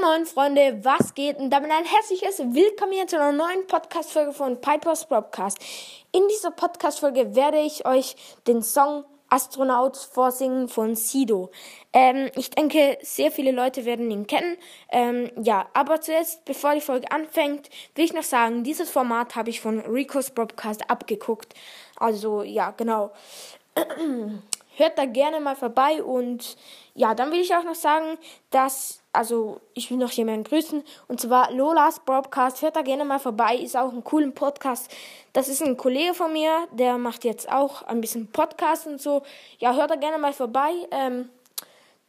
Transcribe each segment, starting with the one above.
Moin Freunde, was geht? Und damit ein herzliches Willkommen hier zu einer neuen Podcast-Folge von Piper's Podcast. In dieser Podcast-Folge werde ich euch den Song Astronaut vorsingen von Sido. Ähm, ich denke, sehr viele Leute werden ihn kennen. Ähm, ja, aber zuerst, bevor die Folge anfängt, will ich noch sagen, dieses Format habe ich von Rico's Podcast abgeguckt. Also, ja, genau. Hört da gerne mal vorbei und ja, dann will ich auch noch sagen, dass, also ich will noch jemanden grüßen und zwar Lolas Broadcast. Hört da gerne mal vorbei, ist auch ein cooler Podcast. Das ist ein Kollege von mir, der macht jetzt auch ein bisschen Podcast und so. Ja, hört da gerne mal vorbei, ähm,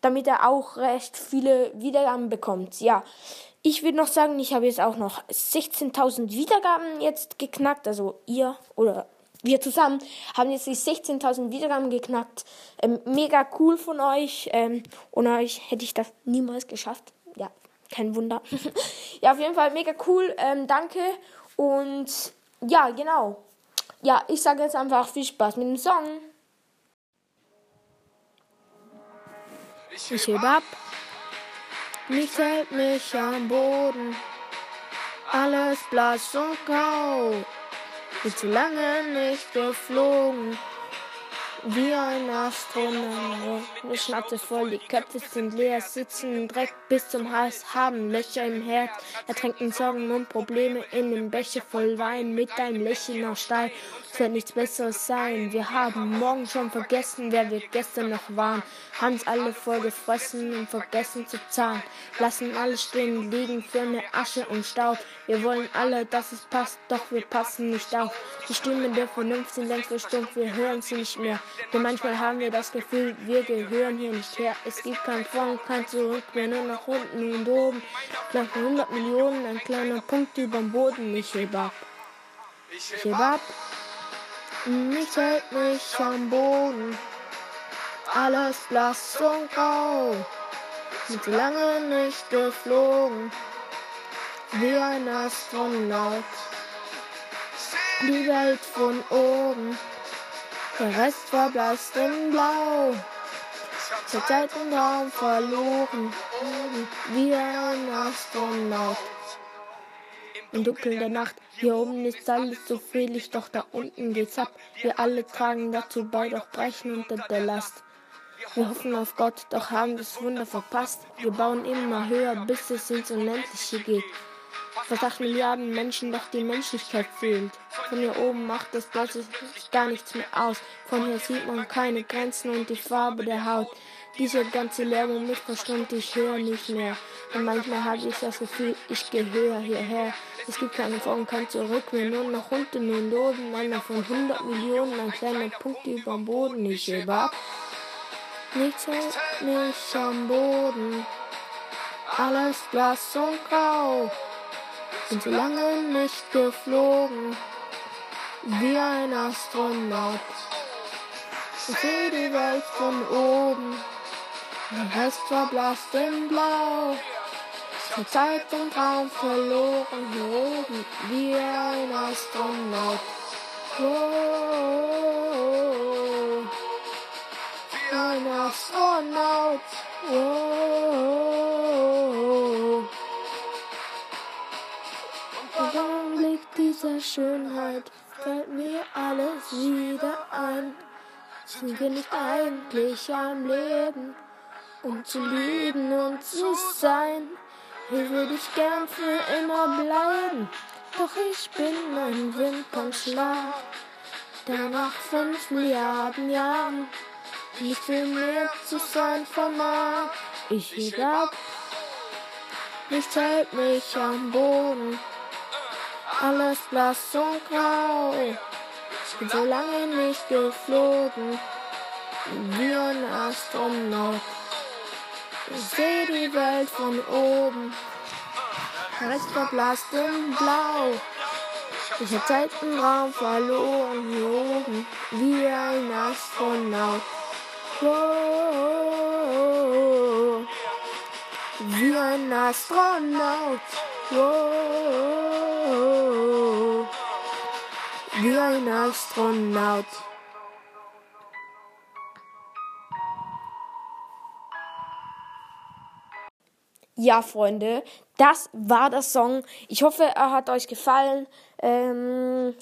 damit er auch recht viele Wiedergaben bekommt. Ja, ich würde noch sagen, ich habe jetzt auch noch 16.000 Wiedergaben jetzt geknackt, also ihr oder wir zusammen haben jetzt die 16.000 Wiedergaben geknackt. Ähm, mega cool von euch. Ähm, ohne euch hätte ich das niemals geschafft. Ja, kein Wunder. ja, auf jeden Fall mega cool. Ähm, danke. Und ja, genau. Ja, ich sage jetzt einfach viel Spaß mit dem Song. Ich heb ab. Nichts hält mich am Boden. Alles blass und grau bin zu lange nicht geflogen. Wie ein Astronaut. Schnauze voll, die Köpfe sind leer, sitzen Dreck bis zum Hals, haben Löcher im Herz, ertränken Sorgen und Probleme in dem Becher voll Wein mit einem Lächeln auf Stein. Es wird nichts Besseres sein. Wir haben morgen schon vergessen, wer wir gestern noch waren. Haben's alle voll gefressen und vergessen zu zahlen. Lassen alles stehen liegen für eine Asche und Staub. Wir wollen alle, dass es passt, doch wir passen nicht auf. Die Stimmen der Vernunft sind längst verstummt, wir hören sie nicht mehr. Denn manchmal haben wir das Gefühl, wir gehören hier nicht her. Es gibt kein Vor kein Zurück mehr, nur nach unten und oben. Nach 100 Millionen, ein kleiner Punkt überm Boden. Ich heb ab. Ich heb ab. Nichts hält mich am Boden. Alles blass und grau. Sind lange nicht geflogen. Wie ein Astronaut. Die Welt von oben. Der Rest verblasst in Blau. Zur Zeit im Raum verloren, wie ein Astronaut. Im Dunkeln der Nacht, hier oben ist alles so friedlich, doch da unten geht's ab. Wir alle tragen dazu bei, doch brechen unter der Last. Wir hoffen auf Gott, doch haben das Wunder verpasst. Wir bauen immer höher, bis es ins Unendliche geht. Fast 8 Milliarden Menschen, doch die Menschlichkeit fehlt. Von hier oben macht das plötzlich gar nichts mehr aus. Von hier sieht man keine Grenzen und die Farbe der Haut. Diese ganze Lärmung mich verstummt, ich höre nicht mehr. Und manchmal habe ich das Gefühl, ich gehöre hierher. Es gibt keine Vor- und kein Zurück mehr, nur nach unten und oben. Einer von 100 Millionen, ein kleiner Punkt über dem Boden. Ich hebe ab. Nichts hält mich am Boden. Alles blass und grau bin so lange nicht geflogen wie ein Astronaut. Ich sehe die Welt von oben, der Rest verblasst in Blau. Zur Zeit und Raum verloren hier oben wie ein Astronaut. Oh, dieser Schönheit fällt mir alles wieder ein. Sind wir nicht eigentlich am Leben, um zu lieben und zu sein? Hier würde ich gern für immer bleiben, doch ich bin ein Wimpernschlag, der nach fünf Milliarden Jahren nicht viel mehr zu sein vermag. Ich heb ab, nichts hält mich am Boden alles blass und grau. Bin so lange nicht geflogen, wie ein Astronaut. Ich seh die Welt von oben, Rest verblasst in Blau. Ich hab Zeit und Raum verloren oben, wie ein Astronaut. Oh, wie ein Astronaut. Oh, wie ein Astronaut. Ja, Freunde, das war der Song. Ich hoffe, er hat euch gefallen. Ähm,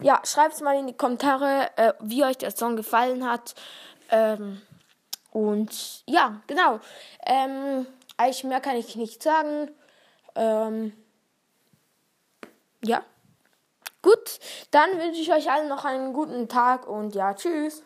ja, schreibt mal in die Kommentare, äh, wie euch der Song gefallen hat. Ähm, und ja, genau. Ähm, eigentlich mehr kann ich nicht sagen. Ähm, ja. Gut, dann wünsche ich euch allen noch einen guten Tag und ja, tschüss.